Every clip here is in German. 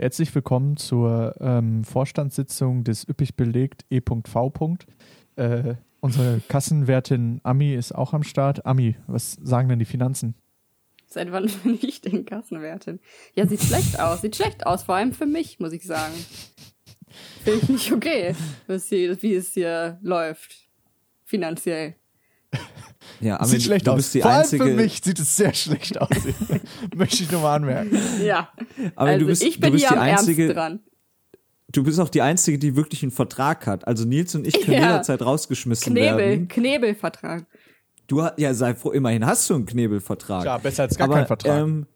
Herzlich willkommen zur ähm, Vorstandssitzung des üppig belegt E.V. Äh, unsere Kassenwertin Ami ist auch am Start. Ami, was sagen denn die Finanzen? Seit wann bin ich denn Kassenwertin? Ja, sieht schlecht aus. Sieht schlecht aus, vor allem für mich, muss ich sagen. Finde ich nicht okay, wie es hier läuft. Finanziell. Ja, Armin, sieht schlecht du aus. Bist die Vor allem einzige... für mich sieht es sehr schlecht aus. Möchte ich nur mal anmerken. Ja. Aber also du bist, ich bin hier am einzige, dran. Du bist auch die Einzige, die wirklich einen Vertrag hat. Also Nils und ich können ja. jederzeit rausgeschmissen Knebel, werden. Knebelvertrag. Du ja, sei froh, immerhin hast du einen Knebelvertrag. Ja, besser als gar Aber, kein Vertrag. Ähm,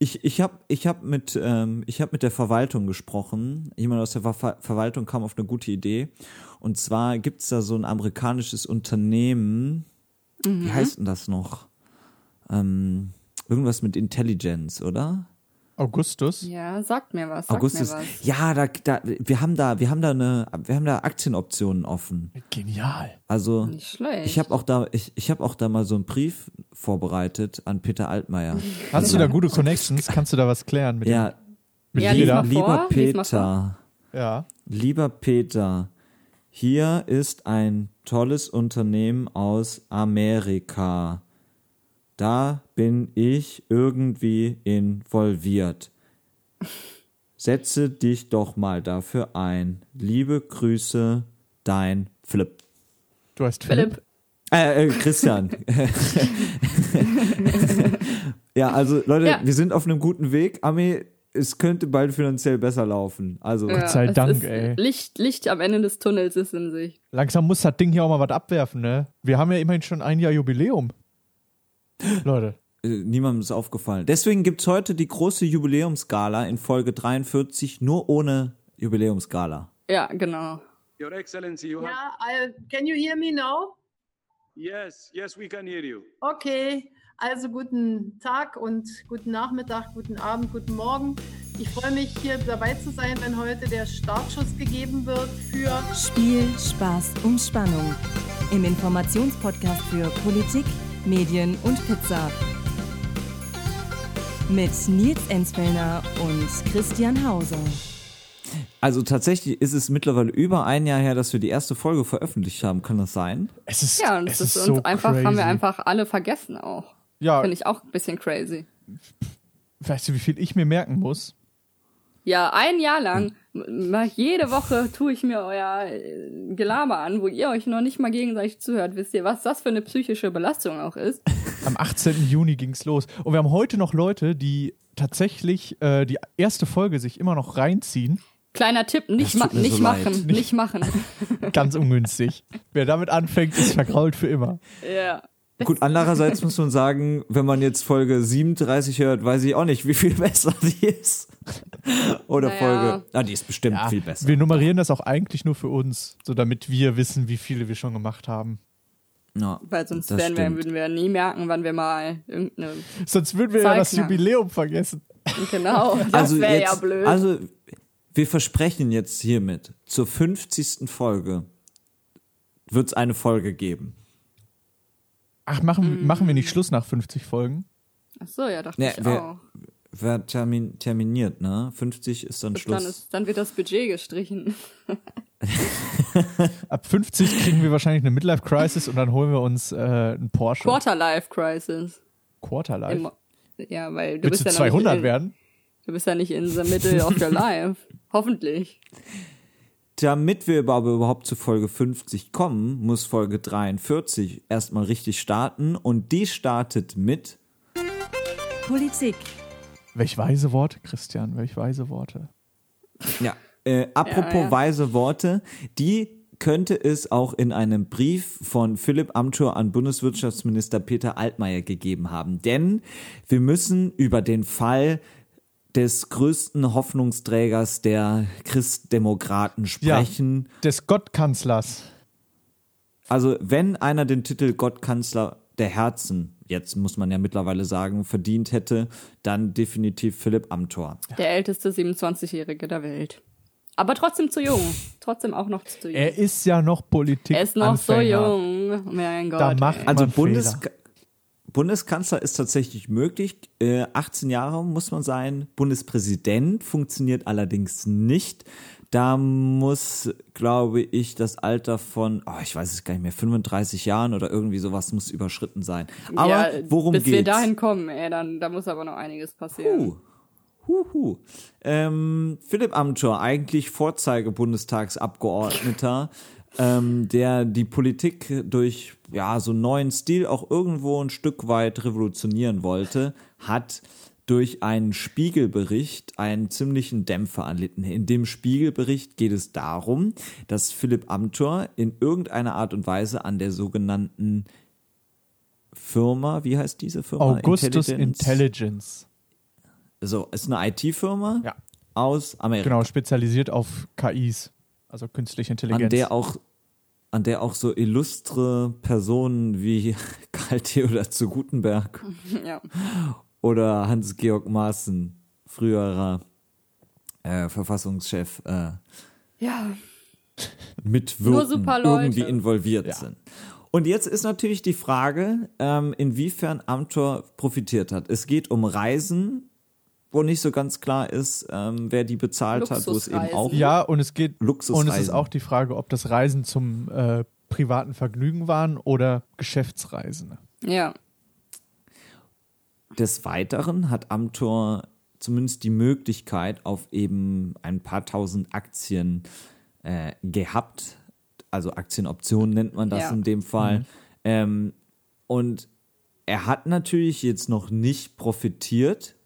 ich ich habe ich hab mit, ähm, hab mit der Verwaltung gesprochen. Jemand aus der Ver Verwaltung kam auf eine gute Idee. Und zwar gibt's da so ein amerikanisches Unternehmen, Mhm. Wie heißt denn das noch? Ähm, irgendwas mit Intelligence, oder? Augustus? Ja, sagt mir was. Sagt Augustus. Mir was. Ja, da, da, wir haben da, wir haben da eine, wir haben da Aktienoptionen offen. Genial. Also, Nicht schlecht. ich habe auch da, ich, ich habe auch da mal so einen Brief vorbereitet an Peter Altmaier. Hast du da gute Connections? Kannst du da was klären mit Ja. Mit ja, lieber, lieber Peter. Ja. Lieber Peter, hier ist ein tolles Unternehmen aus Amerika. Da bin ich irgendwie involviert. Setze dich doch mal dafür ein. Liebe Grüße, dein Flip. Du heißt Philipp? Äh, äh, Christian. ja, also Leute, ja. wir sind auf einem guten Weg. Ami, es könnte bald finanziell besser laufen. Also ja, Gott sei Dank, ey. Licht, Licht am Ende des Tunnels ist in sich. Langsam muss das Ding hier auch mal was abwerfen, ne? Wir haben ja immerhin schon ein Jahr Jubiläum. Leute. Äh, niemandem ist aufgefallen. Deswegen gibt's heute die große Jubiläumsgala in Folge 43, nur ohne Jubiläumsgala. Ja, genau. Your Excellency, you have. Yeah, I, can you hear me now? Yes, yes, we can hear you. Okay. Also guten Tag und guten Nachmittag, guten Abend, guten Morgen. Ich freue mich, hier dabei zu sein, wenn heute der Startschuss gegeben wird für Spiel, Spaß und Spannung. Im Informationspodcast für Politik, Medien und Pizza. Mit Nils Enzfellner und Christian Hauser. Also tatsächlich ist es mittlerweile über ein Jahr her, dass wir die erste Folge veröffentlicht haben. Kann das sein? Es ist ja und es ist, ist so einfach crazy. haben wir einfach alle vergessen auch. Ja. Finde ich auch ein bisschen crazy. Weißt du, wie viel ich mir merken muss? Ja, ein Jahr lang. Jede Woche tue ich mir euer äh, Gelaber an, wo ihr euch noch nicht mal gegenseitig zuhört. Wisst ihr, was das für eine psychische Belastung auch ist? Am 18. Juni ging's los. Und wir haben heute noch Leute, die tatsächlich äh, die erste Folge sich immer noch reinziehen. Kleiner Tipp, nicht, ma nicht so machen, nicht, nicht machen. Ganz ungünstig. Wer damit anfängt, ist vergrault für immer. Ja. Gut, andererseits muss man sagen, wenn man jetzt Folge 37 hört, weiß ich auch nicht, wie viel besser die ist. Oder naja. Folge. Ah, die ist bestimmt ja, viel besser. Wir nummerieren das auch eigentlich nur für uns, so damit wir wissen, wie viele wir schon gemacht haben. Ja, Weil sonst werden wir, würden wir nie merken, wann wir mal irgendeine. Sonst würden wir Zeit ja das Jubiläum vergessen. Genau, das also wäre ja blöd. Also, wir versprechen jetzt hiermit, zur 50. Folge wird es eine Folge geben. Ach, machen, mm. machen wir nicht Schluss nach 50 Folgen? Ach so, ja, dachte ja, ich wer, auch. Wer termin, terminiert, ne? 50 ist dann Bis Schluss. Dann, ist, dann wird das Budget gestrichen. Ab 50 kriegen wir wahrscheinlich eine Midlife-Crisis und dann holen wir uns äh, einen Porsche. Quarter-Life-Crisis. Quarter-Life? Ja, weil du Willst bist du ja 200 in, werden? Du bist ja nicht in the middle of your life. Hoffentlich damit wir überhaupt zu Folge 50 kommen, muss Folge 43 erstmal richtig starten und die startet mit Politik. Welch weise Worte, Christian, welch weise Worte. Ja, äh, apropos ja, ja. weise Worte, die könnte es auch in einem Brief von Philipp Amthor an Bundeswirtschaftsminister Peter Altmaier gegeben haben. Denn wir müssen über den Fall des größten Hoffnungsträgers der Christdemokraten sprechen. Ja, des Gottkanzlers. Also, wenn einer den Titel Gottkanzler der Herzen, jetzt muss man ja mittlerweile sagen, verdient hätte, dann definitiv Philipp Amthor. Der älteste 27-Jährige der Welt. Aber trotzdem zu jung. Trotzdem auch noch zu jung. Er ist ja noch Politik. Er ist noch so jung. Mein Gott. Da macht also Bundes Bundeskanzler ist tatsächlich möglich. Äh, 18 Jahre muss man sein. Bundespräsident funktioniert allerdings nicht. Da muss, glaube ich, das Alter von, oh, ich weiß es gar nicht mehr, 35 Jahren oder irgendwie sowas muss überschritten sein. Aber ja, worum bis geht's? wir dahin kommen, ey, dann da muss aber noch einiges passieren. Huh. Huhu. Ähm, Philipp Amthor, eigentlich Vorzeige-Bundestagsabgeordneter, ähm, der die Politik durch ja so einen neuen Stil auch irgendwo ein Stück weit revolutionieren wollte, hat durch einen Spiegelbericht einen ziemlichen Dämpfer erlitten. In dem Spiegelbericht geht es darum, dass Philipp Amthor in irgendeiner Art und Weise an der sogenannten Firma, wie heißt diese Firma? Augustus Intelligence. So, ist eine IT-Firma Ja. aus Amerika. Genau, spezialisiert auf KIs, also künstliche Intelligenz. an der auch an der auch so illustre Personen wie Karl Theodor zu Gutenberg Ja. oder Hans-Georg Maaßen, früherer äh, Verfassungschef, äh, Ja. mitwirken, Nur super Leute. irgendwie involviert Ja. sind. Und jetzt ist natürlich die Frage, ähm, inwiefern Amthor profitiert hat. Es geht um Reisen, wo nicht so ganz klar ist, ähm, wer die bezahlt hat, wo es eben auch Ja, und es geht Luxusreisen. und es ist auch die Frage, ob das Reisen zum äh, privaten Vergnügen waren oder Geschäftsreisen. Ja. Des Weiteren hat Amtor zumindest die Möglichkeit auf eben ein paar tausend Aktien äh, gehabt. Also Aktienoptionen nennt man das Ja. in dem Fall. Ähm, und er hat natürlich jetzt noch nicht profitiert,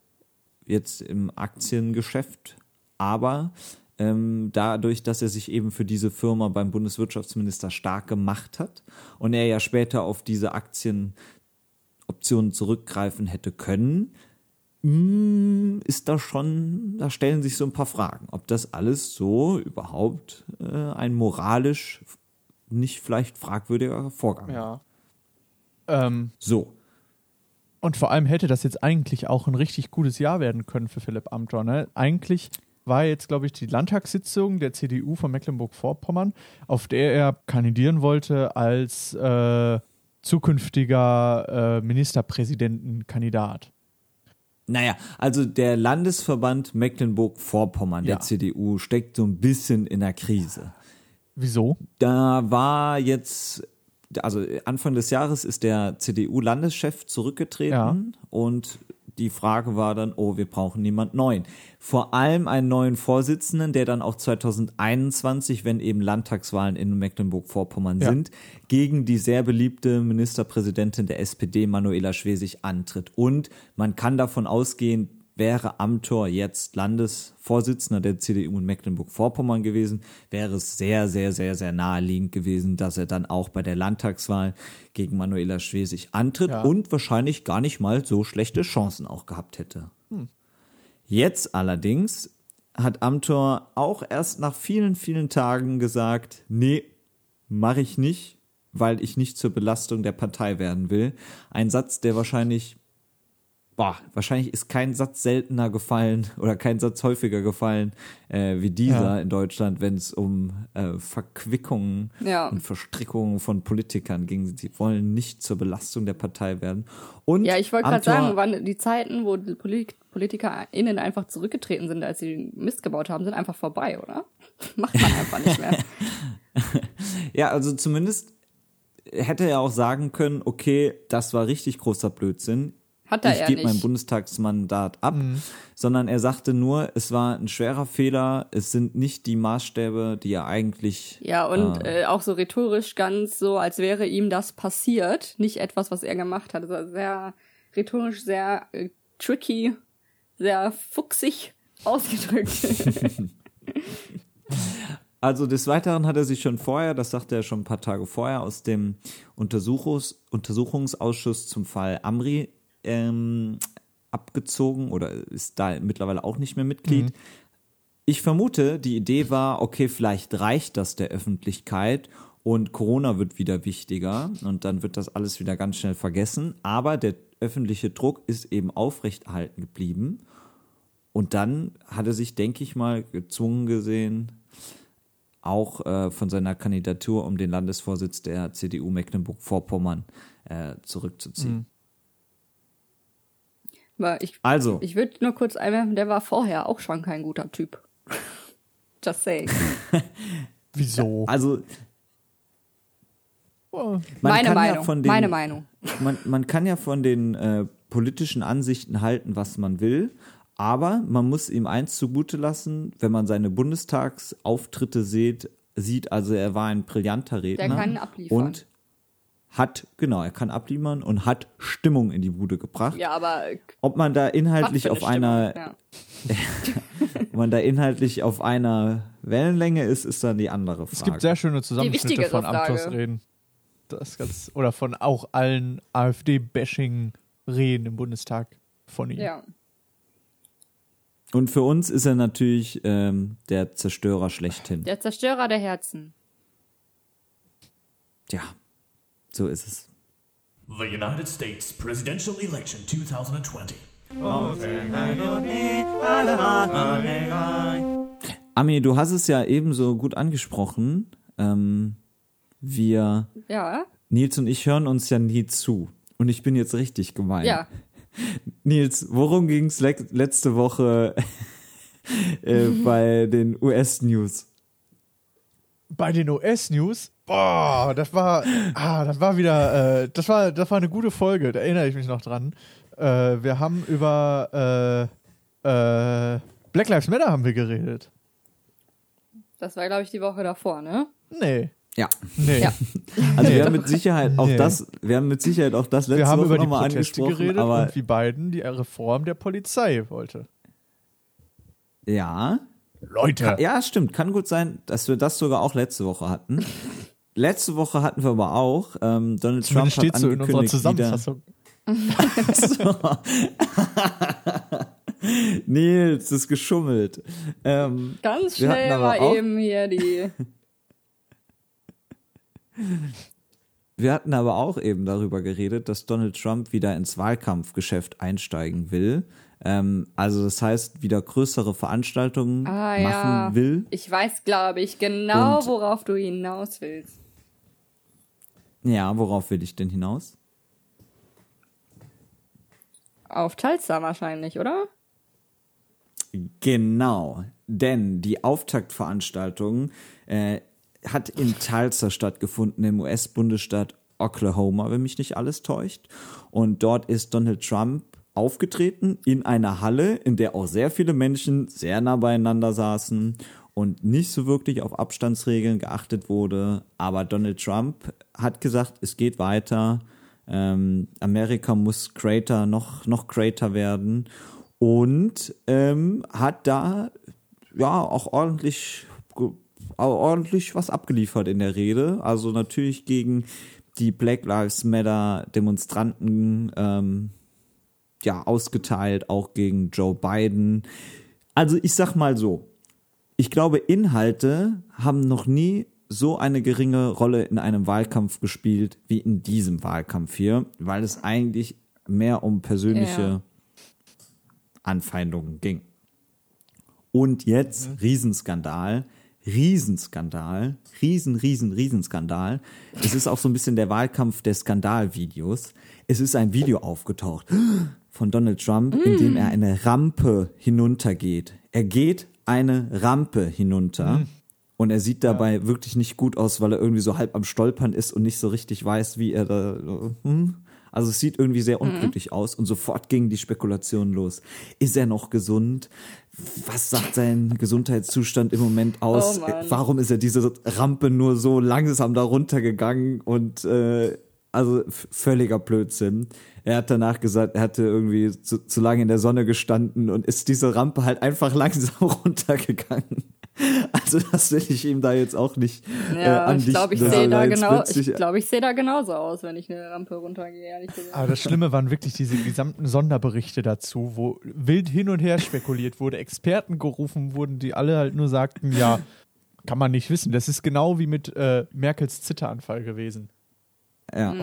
jetzt im Aktiengeschäft, aber ähm, dadurch, dass er sich eben für diese Firma beim Bundeswirtschaftsminister stark gemacht hat und er ja später auf diese Aktienoptionen zurückgreifen hätte können, mm, ist da schon, da stellen sich so ein paar Fragen, ob das alles so überhaupt äh, ein moralisch nicht vielleicht fragwürdiger Vorgang Ja. Ähm, So. Und vor allem hätte das jetzt eigentlich auch ein richtig gutes Jahr werden können für Philipp Amthor. Ne? Eigentlich war jetzt, glaube ich, die Landtagssitzung der CDU von Mecklenburg-Vorpommern, auf der er kandidieren wollte als äh, zukünftiger äh, Ministerpräsidentenkandidat. Naja, also der Landesverband Mecklenburg-Vorpommern, Ja. der CDU, steckt so ein bisschen in der Krise. Wieso? Da war jetzt, also Anfang des Jahres ist der CDU-Landeschef zurückgetreten Ja. und die Frage war dann, oh, wir brauchen niemand neuen. Vor allem einen neuen Vorsitzenden, der dann auch 2021, wenn eben Landtagswahlen in Mecklenburg-Vorpommern Ja. sind, gegen die sehr beliebte Ministerpräsidentin der SPD, Manuela Schwesig, antritt. Und man kann davon ausgehen, wäre Amthor jetzt Landesvorsitzender der CDU in Mecklenburg-Vorpommern gewesen, wäre es sehr, sehr, sehr, sehr naheliegend gewesen, dass er dann auch bei der Landtagswahl gegen Manuela Schwesig antritt Ja. und wahrscheinlich gar nicht mal so schlechte Chancen auch gehabt hätte. Jetzt allerdings hat Amthor auch erst nach vielen, vielen Tagen gesagt, nee, mache ich nicht, weil ich nicht zur Belastung der Partei werden will. Ein Satz, der wahrscheinlich, boah, wahrscheinlich ist kein Satz seltener gefallen oder kein Satz häufiger gefallen äh, wie dieser Ja. in Deutschland, wenn es um äh, Verquickungen Ja. und Verstrickungen von Politikern ging. Sie wollen nicht zur Belastung der Partei werden. Und Ja, ich wollte gerade sagen, waren die Zeiten, wo die Polit PolitikerInnen einfach zurückgetreten sind, als sie Mist gebaut haben, sind einfach vorbei, oder? Macht man einfach nicht mehr. Ja, also zumindest hätte er auch sagen können, okay, das war richtig großer Blödsinn. Hat er ich gebe mein. Bundestagsmandat ab, sondern er sagte nur, es war ein schwerer Fehler, es sind nicht die Maßstäbe, die er eigentlich Ja, und äh, auch so rhetorisch ganz so, als wäre ihm das passiert, nicht etwas, was er gemacht hat. Also sehr rhetorisch sehr äh, tricky, sehr fuchsig ausgedrückt. Also des Weiteren hat er sich schon vorher, das sagte er schon ein paar Tage vorher, aus dem Untersuchungs Untersuchungsausschuss zum Fall Amri ähm, abgezogen oder ist da mittlerweile auch nicht mehr Mitglied. Ich vermute, die Idee war, okay, vielleicht reicht das der Öffentlichkeit und Corona wird wieder wichtiger und dann wird das alles wieder ganz schnell vergessen. Aber der öffentliche Druck ist eben aufrechterhalten geblieben. Und dann hat er sich, denke ich mal, gezwungen gesehen, auch äh, von seiner Kandidatur um den Landesvorsitz der CDU Mecklenburg-Vorpommern äh, zurückzuziehen. Weil ich, Also. ich würde nur kurz einwerfen, der war vorher auch schon kein guter Typ. Just saying. Wieso? Also, meine Meinung. Ja den, meine Meinung. Man, man kann ja von den äh, politischen Ansichten halten, was man will, aber man muss ihm eins zugute lassen, wenn man seine Bundestagsauftritte sieht, sieht, also er war ein brillanter Redner. Der kann abliefern. Und hat, genau, er kann abliefern und hat Stimmung in die Bude gebracht. Ja, aber Ob man da inhaltlich auf eine einer, Stimmung, ja. ob man da inhaltlich auf einer Wellenlänge ist, ist dann die andere Frage. es gibt sehr schöne Zusammenschnitte von Frage. Reden. Das ganz, oder von auch allen AfD-Bashing-Reden im Bundestag von ihm. ja. und für uns ist er natürlich ähm, der Zerstörer schlechthin. Der Zerstörer der Herzen. Ja, so ist es. The United States presidential election 2020. Ami, du hast es ja ebenso gut angesprochen. Ähm, wir, Ja, Nils und ich hören uns ja nie zu. Und ich bin jetzt richtig gemein. ja. Nils, worum ging es le letzte Woche äh, bei den US-News? Bei den US-News, boah, das war, ah, das war wieder, äh, das war, das war eine gute Folge, da erinnere ich mich noch dran. Äh, wir haben über äh, äh, Black Lives Matter haben wir geredet. Das war, glaube ich, die Woche davor, ne? Nee, Ja. nee. Ja. Also wir haben mit Sicherheit auch Nee. das, wir haben mit Sicherheit auch das letzte Wir haben Woche über die nochmal Proteste geredet aber und wie Biden die Reform der Polizei wollte. ja. Leute. Ja, stimmt. Kann gut sein, dass wir das sogar auch letzte Woche hatten. Letzte Woche hatten wir aber auch, ähm, Donald Trump Zumindest hat steht so in unserer angekündigt wieder, Zusammenfassung. Nils, das ist geschummelt. Ähm, Ganz schnell mal auch- eben hier die. wir hatten aber auch eben darüber geredet, dass Donald Trump wieder ins Wahlkampfgeschäft einsteigen will. Ähm, also das heißt, wieder größere Veranstaltungen Ah, machen ja. will. Ich weiß, glaube ich, genau, Und- worauf du hinaus willst. Ja, worauf will ich denn hinaus? Auf Tulsa wahrscheinlich, oder? Genau, denn die Auftaktveranstaltung äh, hat in Tulsa stattgefunden, im US-Bundesstaat Oklahoma, wenn mich nicht alles täuscht. Und dort ist Donald Trump aufgetreten in einer Halle, in der auch sehr viele Menschen sehr nah beieinander saßen und nicht so wirklich auf Abstandsregeln geachtet wurde. Aber Donald Trump hat gesagt, es geht weiter. Ähm, Amerika muss greater, noch, noch greater werden. Und ähm, hat da ja auch ordentlich, ordentlich was abgeliefert in der Rede. Also natürlich gegen die Black Lives Matter Demonstranten ähm, ja ausgeteilt, auch gegen Joe Biden. Also ich sag mal so, ich glaube, Inhalte haben noch nie so eine geringe Rolle in einem Wahlkampf gespielt wie in diesem Wahlkampf hier, weil es eigentlich mehr um persönliche Ja. Anfeindungen ging. Und jetzt Riesenskandal, Riesenskandal, Riesen, Riesen, Riesenskandal. Es ist auch so ein bisschen der Wahlkampf der Skandalvideos. Es ist ein Video aufgetaucht von Donald Trump, in dem er eine Rampe hinuntergeht. Er geht eine Rampe hinunter. Und er sieht dabei wirklich nicht gut aus, weil er irgendwie so halb am Stolpern ist und nicht so richtig weiß, wie er da. Hm? Also es sieht irgendwie sehr unglücklich aus und sofort gingen die Spekulationen los. Ist er noch gesund? Was sagt sein Gesundheitszustand im Moment aus? Oh. Warum ist er diese Rampe nur so langsam da runtergegangen? Und äh, also völliger Blödsinn. Er hat danach gesagt, er hatte irgendwie zu, zu lange in der Sonne gestanden und ist diese Rampe halt einfach langsam runtergegangen. Also das will ich ihm da jetzt auch nicht äh, Ja, ich andichten, glaube, ich sehe da genau, ich ich sehe da genauso aus, wenn ich eine Rampe runtergehe, ehrlich gesagt. Aber das Schlimme waren wirklich diese gesamten Sonderberichte dazu, wo wild hin und her spekuliert wurde, Experten gerufen wurden, die alle halt nur sagten, ja, kann man nicht wissen. Das ist genau wie mit äh, Merkels Zitteranfall gewesen. Ja.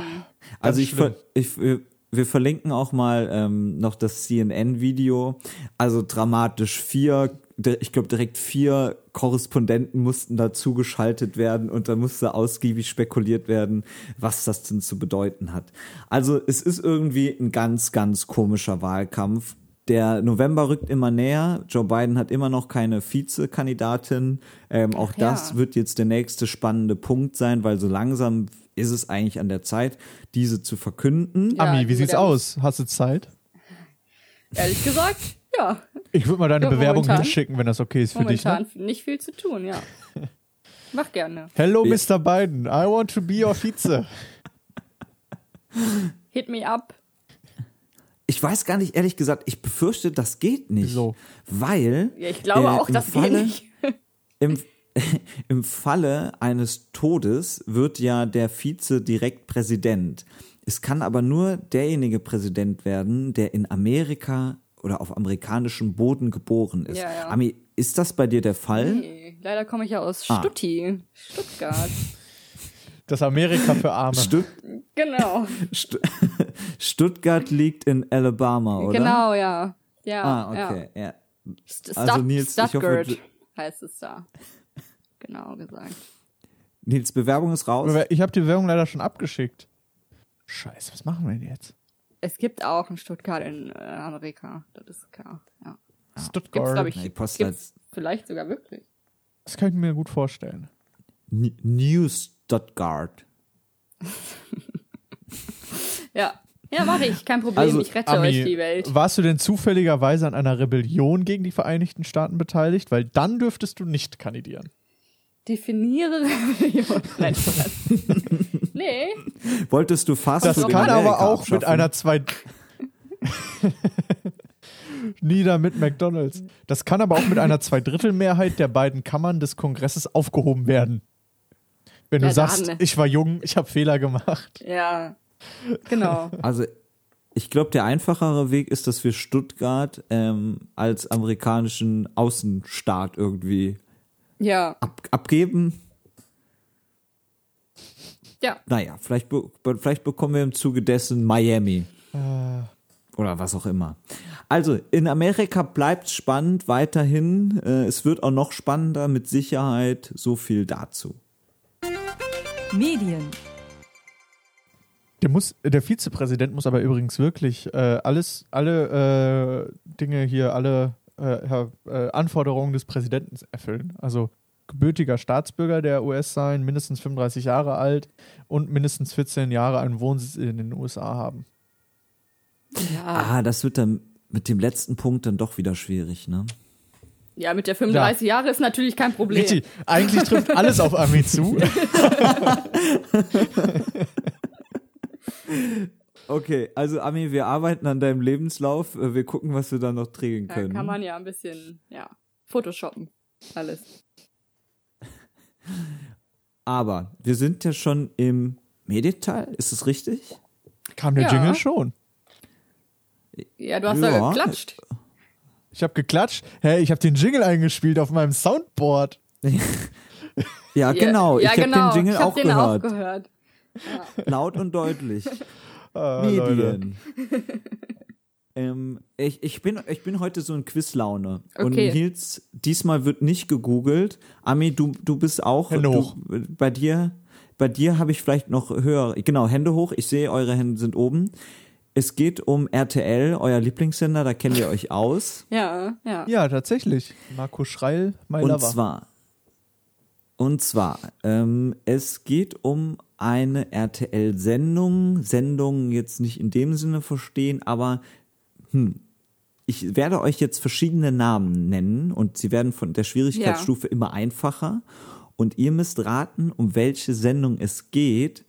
Also ich, ver ich wir- verlinken auch mal ähm, noch das CNN-Video. Also dramatisch vier ich glaube, direkt vier Korrespondenten mussten dazu geschaltet werden und da musste ausgiebig spekuliert werden, was das denn zu bedeuten hat. Also es ist irgendwie ein ganz, ganz komischer Wahlkampf. Der November rückt immer näher. Joe Biden hat immer noch keine Vizekandidatin. Ähm, auch Ach ja. das wird jetzt der nächste spannende Punkt sein, weil so langsam ist es eigentlich an der Zeit, diese zu verkünden. Ja, Ami, wie sieht's aus? Hast du Zeit? Ehrlich gesagt, ja. Ich würde mal deine Ja, Bewerbung momentan. hinschicken, wenn das okay ist für dich. Momentan Ne? nicht viel zu tun, ja. Mach gerne. Hello. Mr. Biden. I want to be your Vize. Hit me up. Ich weiß gar nicht, ehrlich gesagt, ich befürchte, das geht nicht. Wieso? Weil Ja, ich glaube äh, auch, im das Falle, geht nicht. Im, Im Falle eines Todes wird ja der Vize direkt Präsident. Es kann aber nur derjenige Präsident werden, der in Amerika oder auf amerikanischem Boden geboren ist. Ja, ja. Ami, ist das bei dir der Fall? Nee, leider komme ich ja aus Ah. Stutti, Stuttgart. Das Amerika für Arme. Stutt Genau, Stu Stuttgart liegt in Alabama, oder? genau, ja. Ja, Ah, okay. Ja. St Also, Nils, ich hoffe, Stuttgart du- heißt es da. Genau gesagt. Nils, Bewerbung ist raus. Ich habe die Bewerbung leider schon abgeschickt. Scheiße, was machen wir denn jetzt? Es gibt auch in Stuttgart in äh, Amerika, das ist klar. Ja. Gibt's, Stuttgart. glaube ich, Postleitz- gibt's vielleicht sogar wirklich. Das kann ich mir gut vorstellen. N- New Stuttgart. Ja, ja, mache ich, kein Problem. Also, ich rette Ami, euch die Welt. warst du denn zufälligerweise an einer Rebellion gegen die Vereinigten Staaten beteiligt? Weil dann dürftest du nicht kandidieren. Definiere Rebellion. Nein, nee, Wolltest du fast Das kann Amerika aber auch mit abschaffen? einer zwei. Nieder mit McDonalds. Das kann aber auch mit einer Zweidrittelmehrheit der beiden Kammern des Kongresses aufgehoben werden. Wenn du Ja, sagst, dann. ich war jung, ich habe Fehler gemacht. ja, genau. Also ich glaube, der einfachere Weg ist, dass wir Stuttgart ähm, als amerikanischen Außenstaat irgendwie Ja, ab abgeben. ja, Naja, vielleicht, be vielleicht bekommen wir im Zuge dessen Miami. Oder was auch immer. Also, in Amerika bleibt spannend weiterhin. Äh, es wird auch noch spannender, mit Sicherheit. So viel dazu. Medien, Der, muss, der Vizepräsident muss aber übrigens wirklich äh, alles, alle äh, Dinge hier, alle äh, äh, Anforderungen des Präsidenten erfüllen. Also gebürtiger Staatsbürger der US sein, mindestens 35 Jahre alt und mindestens 14 Jahre einen Wohnsitz in den USA haben. ja. Ah, das wird dann mit dem letzten Punkt dann doch wieder schwierig, ne? Ja, mit der 35 Jahre ist natürlich kein Problem. Richtig, eigentlich trifft alles auf Ami zu. Okay, also Ami, wir arbeiten an deinem Lebenslauf. Äh, Wir gucken, was wir da noch drehen Da können. kann man ja ein bisschen, ja, Photoshoppen. Alles. Aber wir sind ja schon im Medienteil, ist es richtig? Kam der Ja. Jingle schon. Ja, du hast Ja. ja geklatscht. Ich habe geklatscht. Hey, ich habe den Jingle eingespielt auf meinem Soundboard. Ja, genau. Ja, ich habe genau. den Jingle ich hab auch den gehört. auch gehört. Laut und deutlich. Ah, Leute. Medien. ähm, ich, ich, bin, ich bin heute so in Quizlaune. Und Okay. Nils, diesmal wird nicht gegoogelt. Ami, du, du bist auch. Hände du, hoch. Bei dir, bei dir habe ich vielleicht noch höher. Genau, Hände hoch. Ich sehe, eure Hände sind oben. Es geht um RTL, euer Lieblingssender, da kennt ihr euch aus. Ja, ja. Ja, tatsächlich. Marco Schreil, my Und lover. zwar, und zwar, ähm, es geht um eine RTL-Sendung. Sendung jetzt nicht in dem Sinne verstehen, aber hm, ich werde euch jetzt verschiedene Namen nennen und sie werden von der Schwierigkeitsstufe immer einfacher. Und ihr müsst raten, um welche Sendung es geht.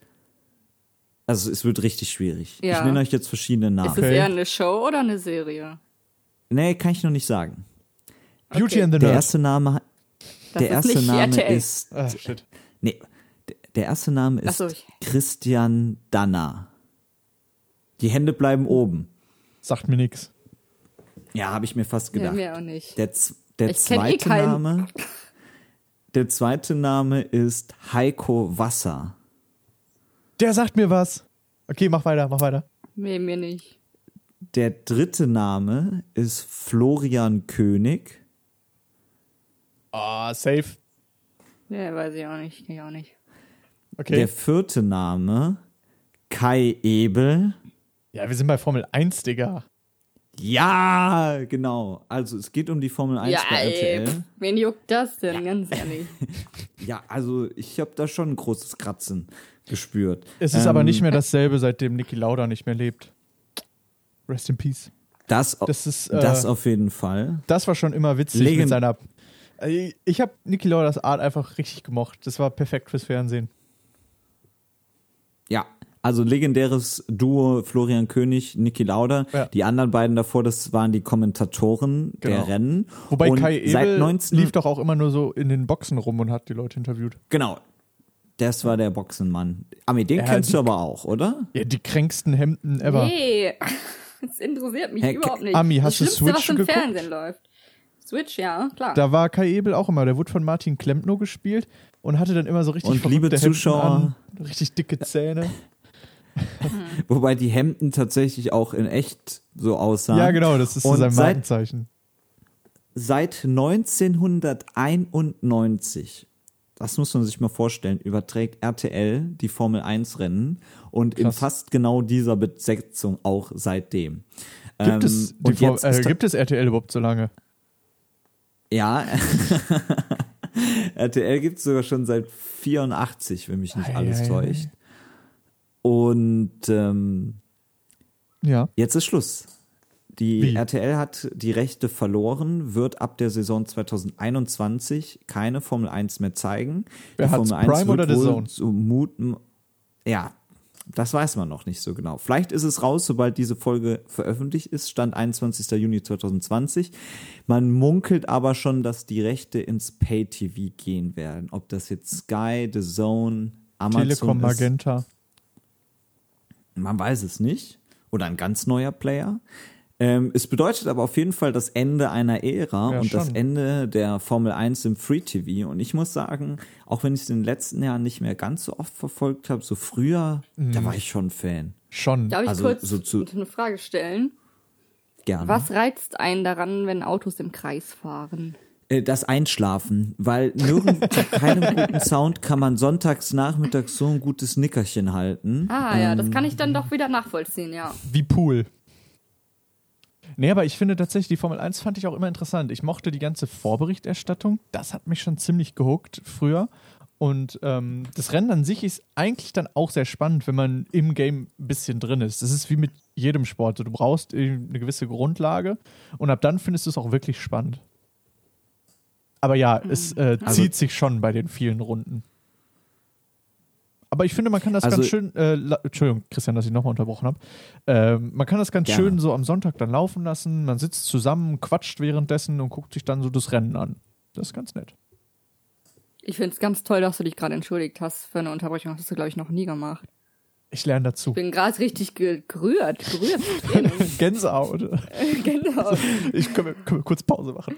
Also es wird richtig schwierig. Ja. Ich nenne euch jetzt verschiedene Namen. Ist es Okay. eher eine Show oder eine Serie? Nee, kann ich noch nicht sagen. Beauty Okay. and the Der Nerd. erste Name, Das der ist erste Name RTL. ist Ah, shit. Nee, der erste Name ist so, ich- Christian Danner. Die Hände bleiben oben. Sagt mir nix. Ja, habe ich mir fast Ja, gedacht. mir auch nicht. der der eh zweite keinen. Name Der zweite Name ist Heiko Wasser. Der sagt mir was. Okay, mach weiter, mach weiter. Nee, mir nicht. Der dritte Name ist Florian König. Ah, safe. Ja, weiß ich auch nicht. Ich auch nicht. Okay. Der vierte Name, Kai Ebel. ja, wir sind bei Formel 1, Digga. Ja, genau. Also es geht um die Formel 1 ja, bei ey, RTL. pff, wen juckt das denn, ganz ehrlich? Ja, also ich habe da schon ein großes Kratzen gespürt. Es ist Ähm, aber nicht mehr dasselbe, seitdem Niki Lauda nicht mehr lebt. Rest in Peace. Das, Das ist, äh, das auf jeden Fall. Das war schon immer witzig Legend- mit seiner. Also Ich habe Niki Laudas Art einfach richtig gemocht. Das war perfekt fürs Fernsehen. Ja, also legendäres Duo Florian König, Niki Lauda. Ja. Die anderen beiden davor, das waren die Kommentatoren Genau. der Rennen. Wobei Und Kai seit Ebel 19 lief doch auch immer nur so in den Boxen rum und hat die Leute interviewt. Genau. Das war der Boxenmann. Ami, den Ja, kennst die- du aber auch, oder? Ja, die kränksten Hemden ever. Nee, das interessiert mich Hey, überhaupt nicht. Ami, das hast du Schlimmste, was Switch im geguckt? Fernsehen läuft. Switch, ja, klar. Da war Kai Ebel auch immer. Der wurde von Martin Klempno gespielt und hatte dann immer so richtig Und liebe Zuschauer- an, richtig dicke Zähne. Wobei die Hemden tatsächlich auch in echt so aussahen. Ja, genau, das ist so Und sein seit- Markenzeichen. Seit 1991, das muss man sich mal vorstellen, überträgt RTL die Formel 1 Rennen und in Krass. fast genau dieser Besetzung auch seitdem. Gibt, Ähm, es, äh, gibt es RTL überhaupt so lange? Ja. RTL gibt es sogar schon seit 84, wenn mich nicht Ei, alles ei, ei. täuscht. Und ähm, Ja. jetzt ist Schluss. Die Wie? RTL hat die Rechte verloren, wird ab der Saison 2021 keine Formel 1 mehr zeigen. Wer die hat's, Formel 1 Prime oder wird The wohl Zone? So muten, ja, das weiß man noch nicht so genau. Vielleicht ist es raus, sobald diese Folge veröffentlicht ist, Stand 21. Juni 2020. Man munkelt aber schon, dass die Rechte ins Pay-TV gehen werden. Ob das jetzt Sky, The Zone, Amazon Telekom ist, Magenta. man weiß es nicht. Oder ein ganz neuer Player. Ähm, es bedeutet aber auf jeden Fall das Ende einer Ära Ja, und das schon. Ende der Formel 1 im Free TV. Und ich muss sagen, auch wenn ich es in den letzten Jahren nicht mehr ganz so oft verfolgt habe, so früher, Mhm. da war ich schon Fan. Schon. Darf ich also kurz so zu- eine Frage stellen? Gerne. Was reizt einen daran, wenn Autos im Kreis fahren? Äh, Das Einschlafen, weil nirgends zu keinem guten Sound kann man sonntags nachmittags so ein gutes Nickerchen halten. Ah ja, das kann Ähm. ich dann doch wieder nachvollziehen, ja. Wie Pool. Nee, aber ich finde tatsächlich, die Formel 1 fand ich auch immer interessant. Ich mochte die ganze Vorberichterstattung. Das hat mich schon ziemlich gehuckt früher. Und ähm, das Rennen an sich ist eigentlich dann auch sehr spannend, wenn man im Game ein bisschen drin ist. Das ist wie mit jedem Sport. Du brauchst eine gewisse Grundlage und ab dann findest du es auch wirklich spannend. Aber ja, es äh, Also- zieht sich schon bei den vielen Runden. Aber ich finde, man kann das Also- ganz schön, äh, Entschuldigung, Christian, dass ich nochmal unterbrochen habe. Ähm, man kann das ganz Gerne. schön so am Sonntag dann laufen lassen. Man sitzt zusammen, quatscht währenddessen und guckt sich dann so das Rennen an. Das ist ganz nett. Ich finde es ganz toll, dass du dich gerade entschuldigt hast für eine Unterbrechung. Das hast du, glaube ich, noch nie gemacht. Ich lerne dazu. Ich bin gerade richtig ge- gerührt. Gerührt. Gänsehaut. genau. Ich können wir, können wir kurz Pause machen.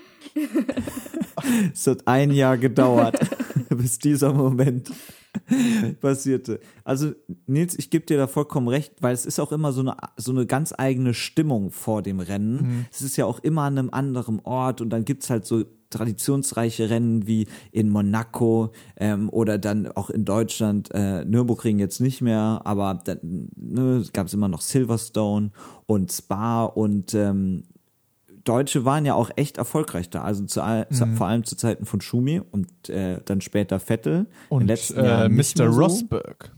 Es hat ein Jahr gedauert, bis dieser Moment passierte. Also Nils, ich gebe dir da vollkommen recht, weil es ist auch immer so eine, so eine ganz eigene Stimmung vor dem Rennen. Es ist ja auch immer an einem anderen Ort und dann gibt's halt so traditionsreiche Rennen wie in Monaco ähm, oder dann auch in Deutschland, äh, Nürburgring jetzt nicht mehr, aber dann ne, gab es immer noch Silverstone und Spa und ähm, Deutsche waren ja auch echt erfolgreich da. Also zu, all- zu, vor allem zu Zeiten von Schumi und äh, dann später Vettel. Und letzten äh, Mr. mehr so. Rosberg.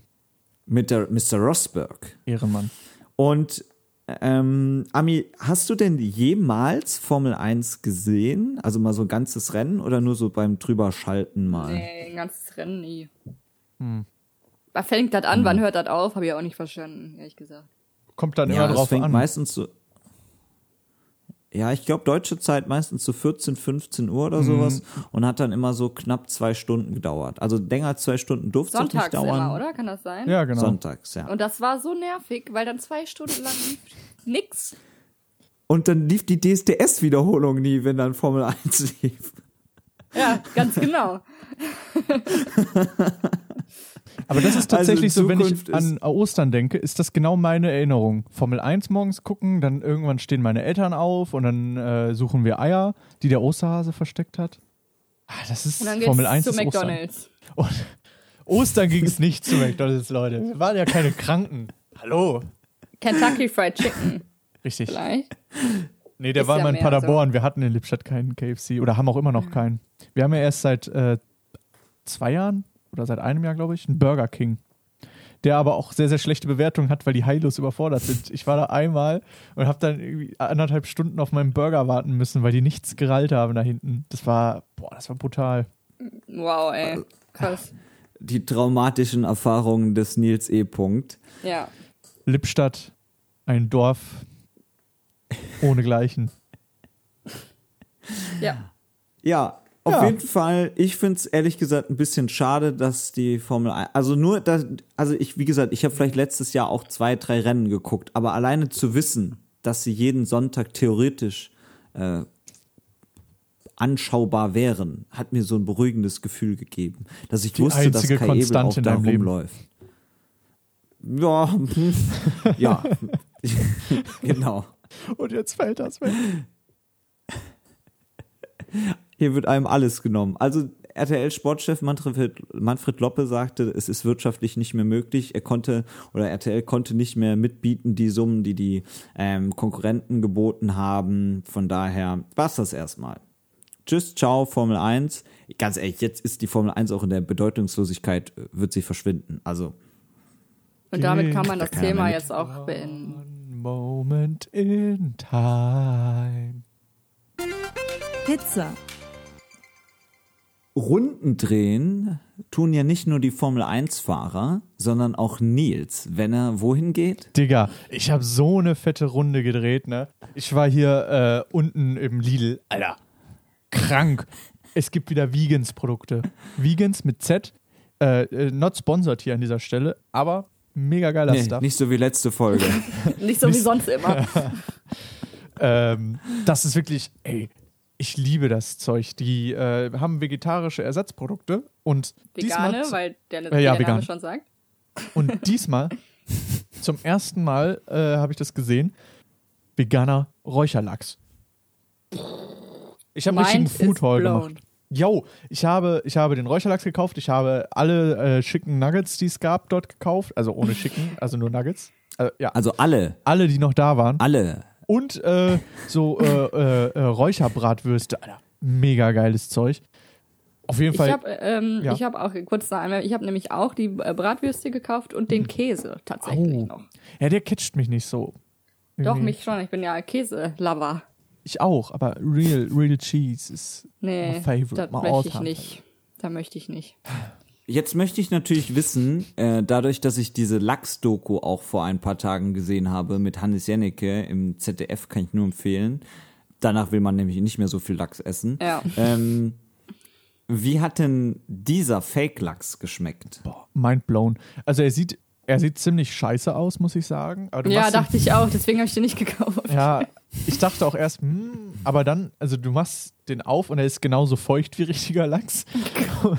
Mit der Mr. Rosberg. Ehrenmann. Und ähm, Ami, hast du denn jemals Formel 1 gesehen? Also mal so ein ganzes Rennen oder nur so beim drüberschalten mal? Nee, ein ganzes Rennen nie. Hm. Was fängt das an? Wann hört das auf? Habe ich auch nicht verstanden, ehrlich gesagt. Kommt dann Ja, immer das drauf fängt an. meistens so. Ja, ich glaube, deutsche Zeit meistens so 14, 15 Uhr Mhm. oder sowas und hat dann immer so knapp zwei Stunden gedauert. Also länger als zwei Stunden durfte es nicht Sonntags dauern. immer, oder? Kann das sein? Ja, genau. Sonntags, ja. Und das war so nervig, weil dann zwei Stunden lang lief nix. Und dann lief die DSDS-Wiederholung nie, wenn dann Formel 1 lief. Ja, ganz genau. Aber das ist Also tatsächlich in so, wenn ich an Ostern denke, ist das genau meine Erinnerung. Formel 1 morgens gucken, dann irgendwann stehen meine Eltern auf und dann äh, suchen wir Eier, die der Osterhase versteckt hat. Ah, das ist Und dann geht's Formel 1 zu ist Ostern. McDonalds. Und Ostern ging es nicht zu McDonalds, Leute. Wir waren ja keine Kranken. Hallo. Kentucky Fried Chicken Richtig. vielleicht. Nee, der Ist war ja mal in Paderborn. Wir hatten in Lippstadt keinen KFC oder haben auch immer noch keinen. Wir haben ja erst seit äh, zwei Jahren oder seit einem Jahr, glaube ich, einen Burger King. Der aber auch sehr, sehr schlechte Bewertungen hat, weil die heillos überfordert sind. Ich war da einmal und habe dann irgendwie anderthalb Stunden auf meinen Burger warten müssen, weil die nichts gerallt haben da hinten. Das war, boah, das war brutal. Wow, ey. Krass. Die traumatischen Erfahrungen des Nils E. Punkt. Ja. Lippstadt, ein Dorf ohne Gleichen. Ja. Ja, auf Ja. jeden Fall. Ich finde es ehrlich gesagt ein bisschen schade, dass die Formel 1, also nur, dass, also ich, wie gesagt, ich habe vielleicht letztes Jahr auch zwei, drei Rennen geguckt, aber alleine zu wissen, dass sie jeden Sonntag theoretisch äh, anschaubar wären, hat mir so ein beruhigendes Gefühl gegeben, dass ich Die wusste, dass Kai Ebel Konstante auch in da Leben. rumläuft. Ja, ja, genau. Und jetzt fällt das weg. Hier wird einem alles genommen. Also RTL-Sportchef Manfred, Manfred Loppe sagte, es ist wirtschaftlich nicht mehr möglich. Er konnte oder RTL konnte nicht mehr mitbieten die Summen, die die ähm, Konkurrenten geboten haben. Von daher war's das erstmal. Tschüss, ciao, Formel 1. Ganz ehrlich, jetzt ist die Formel 1 auch in der Bedeutungslosigkeit, äh, wird sie verschwinden. Also Und damit kann man Da das kann Thema jetzt auch beenden. Moment in time. Pizza. Runden drehen tun ja nicht nur die Formel 1-Fahrer, sondern auch Nils, wenn er wohin geht. Digga, ich habe so eine fette Runde gedreht, ne? Ich war hier äh, unten im Lidl. Alter, krank. Es gibt wieder Vegans-Produkte. Vegans mit Z. Äh, äh, not sponsored hier an dieser Stelle, aber mega geiler Nee, Stuff. nicht so wie letzte Folge. Nicht so wie sonst immer. Ähm, das ist wirklich, ey, ich liebe das Zeug. Die äh, haben vegetarische Ersatzprodukte und Vegane, diesmal, weil der, Ja, der Name vegan. schon sagt. und diesmal zum ersten Mal äh, habe ich das gesehen. Veganer Räucherlachs. Ich habe einen richtigen Food Haul gemacht. Yo, ich habe, ich habe den Räucherlachs gekauft. Ich habe alle äh, schicken Nuggets, die es gab, dort gekauft. Also ohne schicken, also nur Nuggets. Äh, ja, Also alle, alle, die noch da waren. alle. Und äh, so äh, äh, äh, Räucherbratwürste. Alter, mega geiles Zeug. Auf jeden Ich Fall. habe ähm, Ja. ich hab auch kurz da einmal, ich habe nämlich auch die äh, Bratwürste gekauft und den Käse tatsächlich Oh. noch. ja, der catcht mich nicht so. Doch, mich schon. Ich bin ja Käse-Lover. Ich auch, aber real, real cheese ist Nee, my favorite, das möchte ich nicht. Da möchte ich nicht. Jetzt möchte ich natürlich wissen, äh, dadurch, dass ich diese Lachs-Doku auch vor ein paar Tagen gesehen habe mit Hannes Jennecke im ZDF, kann ich nur empfehlen. Danach will man nämlich nicht mehr so viel Lachs essen. Ja. Ähm, wie hat denn dieser Fake-Lachs geschmeckt? Boah, mind blown. Also er sieht, er sieht ziemlich scheiße aus, muss ich sagen. Ja, dachte ich auch. Deswegen habe ich den nicht gekauft. Ja, ich dachte auch erst, hm, aber dann, also du machst den auf und er ist genauso feucht wie richtiger Lachs.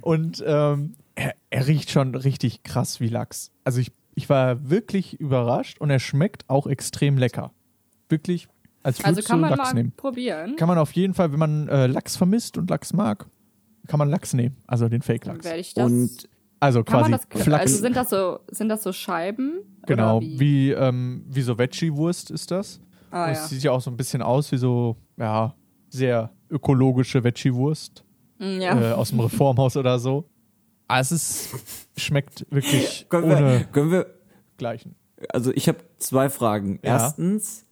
und ähm, er, er riecht schon richtig krass wie Lachs. Also ich, ich war wirklich überrascht und er schmeckt auch extrem lecker. Wirklich, als Also würdest kann du man Lachs mal nehmen. probieren. Kann man auf jeden Fall, wenn man äh, Lachs vermisst und Lachs mag, kann man Lachs nehmen. Also den Fake-Lachs. Werde ich das. Und Also kann quasi das, Flachs. also sind das so, sind das so Scheiben? Genau, Oder wie? wie, ähm, wie so Veggie-Wurst ist das. Ah, Und ja. Es sieht ja auch so ein bisschen aus wie so, ja, sehr ökologische Veggie-Wurst Mm, ja. äh, aus dem Reformhaus oder so. Aber es ist, schmeckt wirklich können wir, ohne können wir Gleichen. also ich habe zwei Fragen. Ja. Erstens,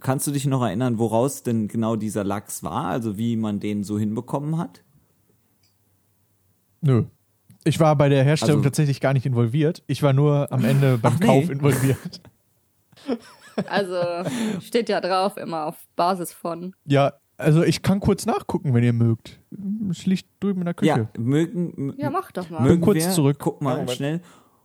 kannst du dich noch erinnern, woraus denn genau dieser Lachs war? Also wie man den so hinbekommen hat? Nö. Ich war bei der Herstellung Also- tatsächlich gar nicht involviert. Ich war nur am Ende beim Ach, nee. Kauf involviert. Also steht ja drauf, immer auf Basis von. Ja, also ich kann kurz nachgucken, wenn ihr mögt. Es liegt drüben in der Küche. Ja, mögen, Ja, mach doch mal. mögen kurz wir, zurück. Guck mal Moment. schnell.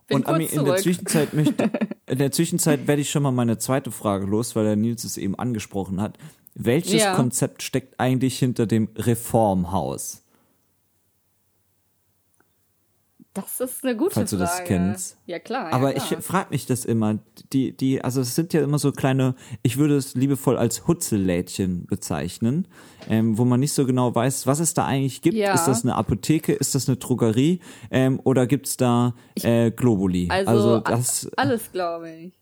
Bin Und Ami, kurz in der zurück. Zwischenzeit möchte, in der Zwischenzeit werde ich schon mal meine zweite Frage los, weil der Nils es eben angesprochen hat. Welches Ja. Konzept steckt eigentlich hinter dem Reformhaus? Das ist eine gute Falls du Frage. das kennst. Ja, klar. ja, Aber klar. ich frage mich das immer. Die, die, also es sind ja immer so kleine, ich würde es liebevoll als Hutzellädchen bezeichnen, ähm, wo man nicht so genau weiß, was es da eigentlich gibt. Ja. Ist das eine Apotheke, ist das eine Drogerie ähm, oder gibt's da äh, Globuli? Also, das, a- alles, glaube ich.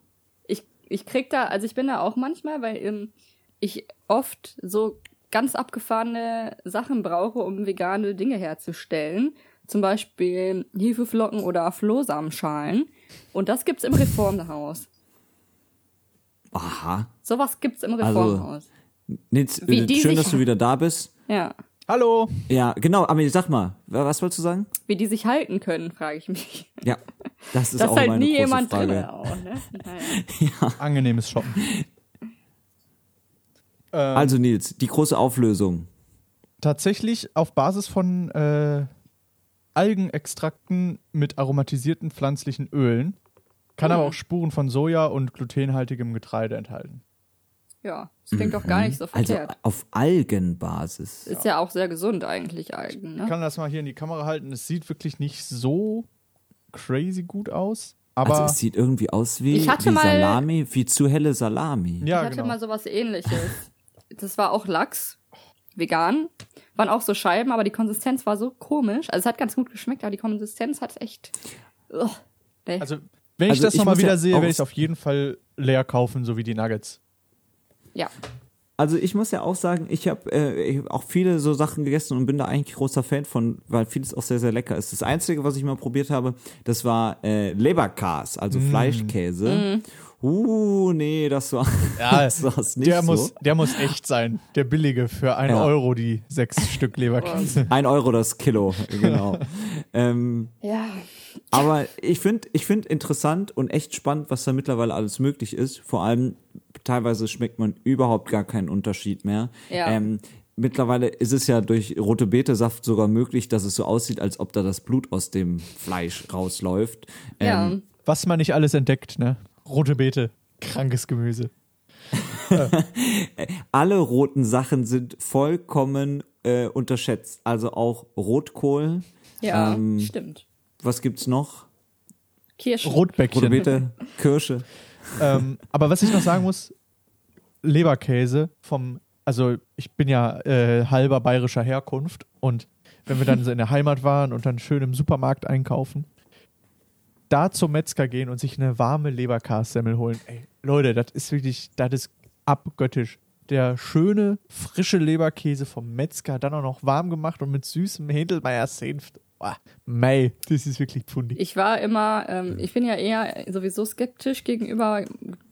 ich. Ich krieg da, also ich bin da auch manchmal, weil ähm, ich oft so ganz abgefahrene Sachen brauche, um vegane Dinge herzustellen. Zum Beispiel Hefeflocken oder Flohsamenschalen. Und das gibt's im Reformhaus. aha. Sowas gibt's im Also- Reformhaus. Nils, Wie äh, die schön, sich- dass du wieder da bist. Ja. Hallo. Ja, genau, aber sag mal, wa- was wolltest du sagen? Wie die sich halten können, frage ich mich. Ja, das ist Dass auch halt meine nie große jemand Frage. drin auch, ne? Naja. Angenehmes Shoppen. Also Nils, die große Auflösung. tatsächlich auf Basis von äh, Algenextrakten mit aromatisierten pflanzlichen Ölen. Kann aber auch Spuren von Soja und glutenhaltigem Getreide enthalten. Ja, das klingt doch gar nicht so Also verkehrt. auf Algenbasis. Ist ja auch sehr gesund eigentlich, Algen, Ich ne? kann das mal hier in die Kamera halten. Es sieht wirklich nicht so crazy gut aus. Aber also es sieht irgendwie aus wie, Ich hatte wie mal- Salami, wie zu helle Salami. ja, ich hatte genau. mal sowas ähnliches. Das war auch Lachs, vegan. Waren auch so Scheiben, aber die Konsistenz war so komisch. Also es hat ganz gut geschmeckt, aber die Konsistenz hat echt. Ugh. Nee. also, wenn ich Also das nochmal muss wieder ja sehe, auch- werde ich es auf jeden Fall leer kaufen, so wie die Nuggets. ja. Also ich muss ja auch sagen, ich habe äh, auch viele so Sachen gegessen und bin da eigentlich großer Fan von, weil vieles auch sehr, sehr lecker ist. Das Einzige, was ich mal probiert habe, das war äh, Leberkas, also Mm. Fleischkäse. Uh, nee, das war, Ja, das war's nicht der, so. muss, der muss echt sein. Der billige für 1 Ja. Euro die sechs Stück Leberkäse. Ein Euro das Kilo, genau. ähm, Ja. Aber ich finde ich find interessant und echt spannend, was da mittlerweile alles möglich ist. Vor allem teilweise schmeckt man überhaupt gar keinen Unterschied mehr. Ja. Ähm, mittlerweile ist es ja durch rote Betesaft sogar möglich, dass es so aussieht, als ob da das Blut aus dem Fleisch rausläuft. Ja. Ähm, Was man nicht alles entdeckt, ne? Rote Beete, krankes Gemüse. alle roten Sachen sind vollkommen äh, unterschätzt. Also auch Rotkohl. Ja, Ähm, stimmt. Was gibt's noch? Kirschen. Rotbäckchen. Rote Beete, Kirsche. ähm, aber was ich noch sagen muss, Leberkäse vom, also ich bin ja äh, halber bayerischer Herkunft und wenn wir dann so in der Heimat waren und dann schön im Supermarkt einkaufen, da zum Metzger gehen und sich eine warme Leberkassemmel holen. Ey, Leute, das ist wirklich, das ist abgöttisch. Der schöne, frische Leberkäse vom Metzger, dann auch noch warm gemacht und mit süßem Händelmeier Senf. Boah, mei, das ist wirklich pfundig. Ich war immer, ähm, ich bin ja eher sowieso skeptisch gegenüber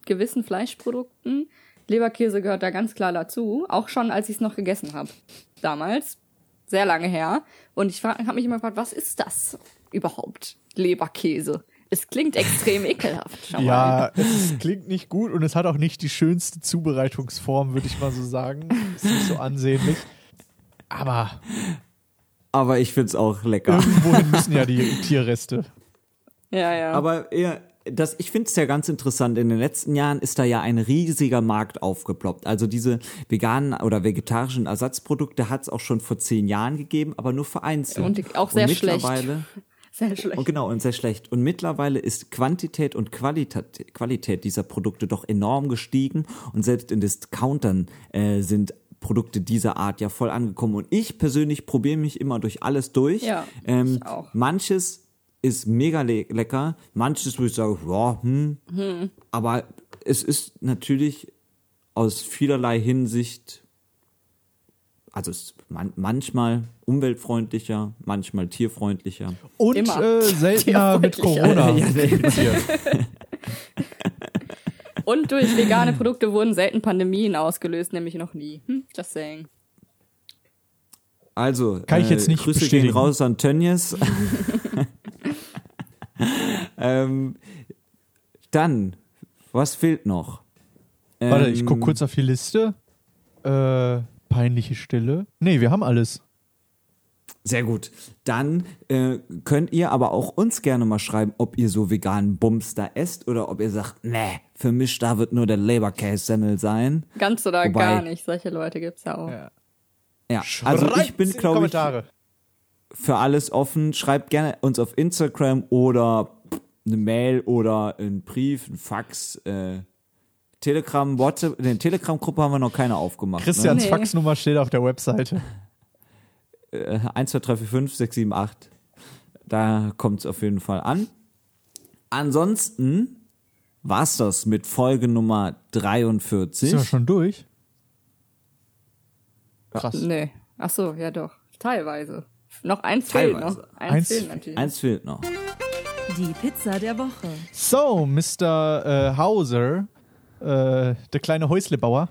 gewissen Fleischprodukten. Leberkäse gehört da ganz klar dazu, auch schon als ich es noch gegessen habe. Damals, sehr lange her. Und ich habe mich immer gefragt, was ist das überhaupt? Leberkäse. Es klingt extrem ekelhaft. Schon mal. Ja, es klingt nicht gut und es hat auch nicht die schönste Zubereitungsform, würde ich mal so sagen. Es ist nicht so ansehnlich. Aber Aber ich find's auch lecker. irgendwohin müssen ja die Tierreste. ja, ja. Aber eher, das, ich finde es ja ganz interessant. In den letzten Jahren ist da ja ein riesiger Markt aufgeploppt. Also diese veganen oder vegetarischen Ersatzprodukte hat es auch schon vor zehn Jahren gegeben, aber nur vereinzelt. Und auch sehr schlecht. mittlerweile, sehr schlecht. Und genau, und sehr schlecht. Und mittlerweile ist Quantität und Qualität, Qualität dieser Produkte doch enorm gestiegen und selbst in Discountern äh, sind Produkte dieser Art ja voll angekommen. Und ich persönlich probiere mich immer durch alles durch. Ja, ähm, auch. Manches ist mega le lecker, manches würde ich sagen, ja, hm. Aber es ist natürlich aus vielerlei Hinsicht, also es ist man manchmal umweltfreundlicher, manchmal tierfreundlicher. Und Immer. äh, seltener mit. Corona Ja. Und durch vegane Produkte wurden selten Pandemien ausgelöst, nämlich noch nie. Hm, just saying. Also, Kann ich jetzt nicht Grüße bestätigen. gehen raus an Tönnies. ähm, dann, was fehlt noch? Warte, Ähm, ich gucke kurz auf die Liste. Äh, peinliche Stille. Nee, wir haben alles. Sehr gut. Dann äh, könnt ihr aber auch uns gerne mal schreiben, ob ihr so veganen Bums da esst oder ob ihr sagt, nee, für mich da wird nur der Leberkäse-Semmel sein. Ganz oder Wobei- gar nicht. Solche Leute gibt's ja auch. Ja, also ich bin, Schreibt's in die glaube ich, Kommentare. für alles offen. Schreibt gerne uns auf Instagram oder eine Mail oder einen Brief, einen Fax, äh, Telegram, WhatsApp. In der Telegram-Gruppe haben wir noch keine aufgemacht. Christians Nee. Faxnummer steht auf der Webseite. Ne? Äh, 1, 2, 3, 4, 5, 6, 7, 8. Da kommt es auf jeden Fall an. Ansonsten war's das mit Folge Nummer 43. Ist ja schon durch. Krass. Nee. Ach so, ja doch. Teilweise. Noch eins fehlt Teilweise. noch. Eins, Eins- fehlt natürlich. Eins fehlt noch. Die Pizza der Woche. So, Mr. Äh, Hauser, äh, der kleine Häuslebauer.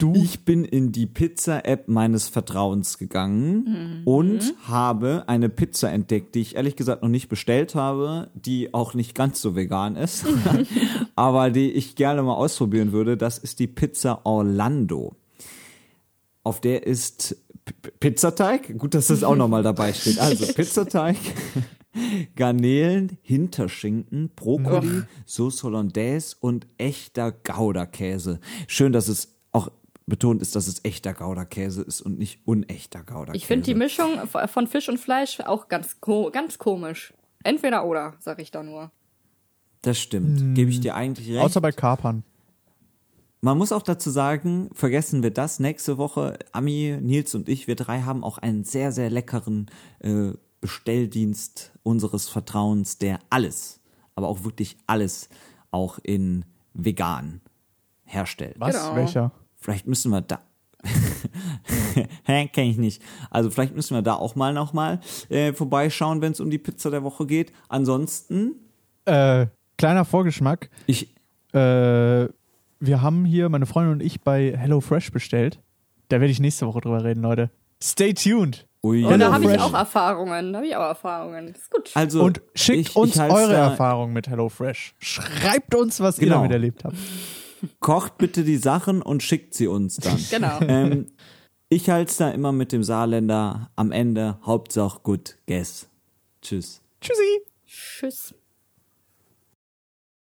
Du, Ich bin in die Pizza-App meines Vertrauens gegangen und habe eine Pizza entdeckt, die ich ehrlich gesagt noch nicht bestellt habe, die auch nicht ganz so vegan ist, aber die ich gerne mal ausprobieren würde. Das ist die Pizza Orlando. Auf der ist P- Pizzateig. Gut, dass das auch nochmal dabei steht. Also Pizzateig, Garnelen, Hinterschinken, Brokkoli, Sauce Hollandaise und echter Gouda-Käse. Schön, dass es auch betont ist, dass es echter Gouda-Käse ist und nicht unechter Gouda-Käse. Ich finde die Mischung von Fisch und Fleisch auch ganz, ko ganz komisch. Entweder oder, sag ich da nur. Das stimmt. Gebe ich dir eigentlich recht. außer bei Kapern. Man muss auch dazu sagen, vergessen wir das, nächste Woche, Ami, Nils und ich, wir drei haben auch einen sehr, sehr leckeren äh, Bestelldienst unseres Vertrauens, der alles, aber auch wirklich alles auch in vegan herstellt. Was? Genau. Welcher? Vielleicht müssen wir da. Hä, kenn ich nicht. Also vielleicht müssen wir da auch mal nochmal äh, vorbeischauen, wenn es um die Pizza der Woche geht. Ansonsten, Äh, kleiner Vorgeschmack. ich, Äh, wir haben hier, meine Freundin und ich, bei HelloFresh bestellt. Da werde ich nächste Woche drüber reden, Leute. Stay tuned. Ui, Und da habe ich auch Erfahrungen. Da habe ich auch Erfahrungen. Das ist gut. also Und schickt ich, uns ich eure Erfahrungen mit HelloFresh. Schreibt uns, was ihr Genau. damit erlebt habt. kocht bitte die Sachen und schickt sie uns dann. Genau. ähm, ich halte es da immer mit dem Saarländer am Ende. Hauptsache gut, guess. Tschüss. Tschüssi. Tschüss.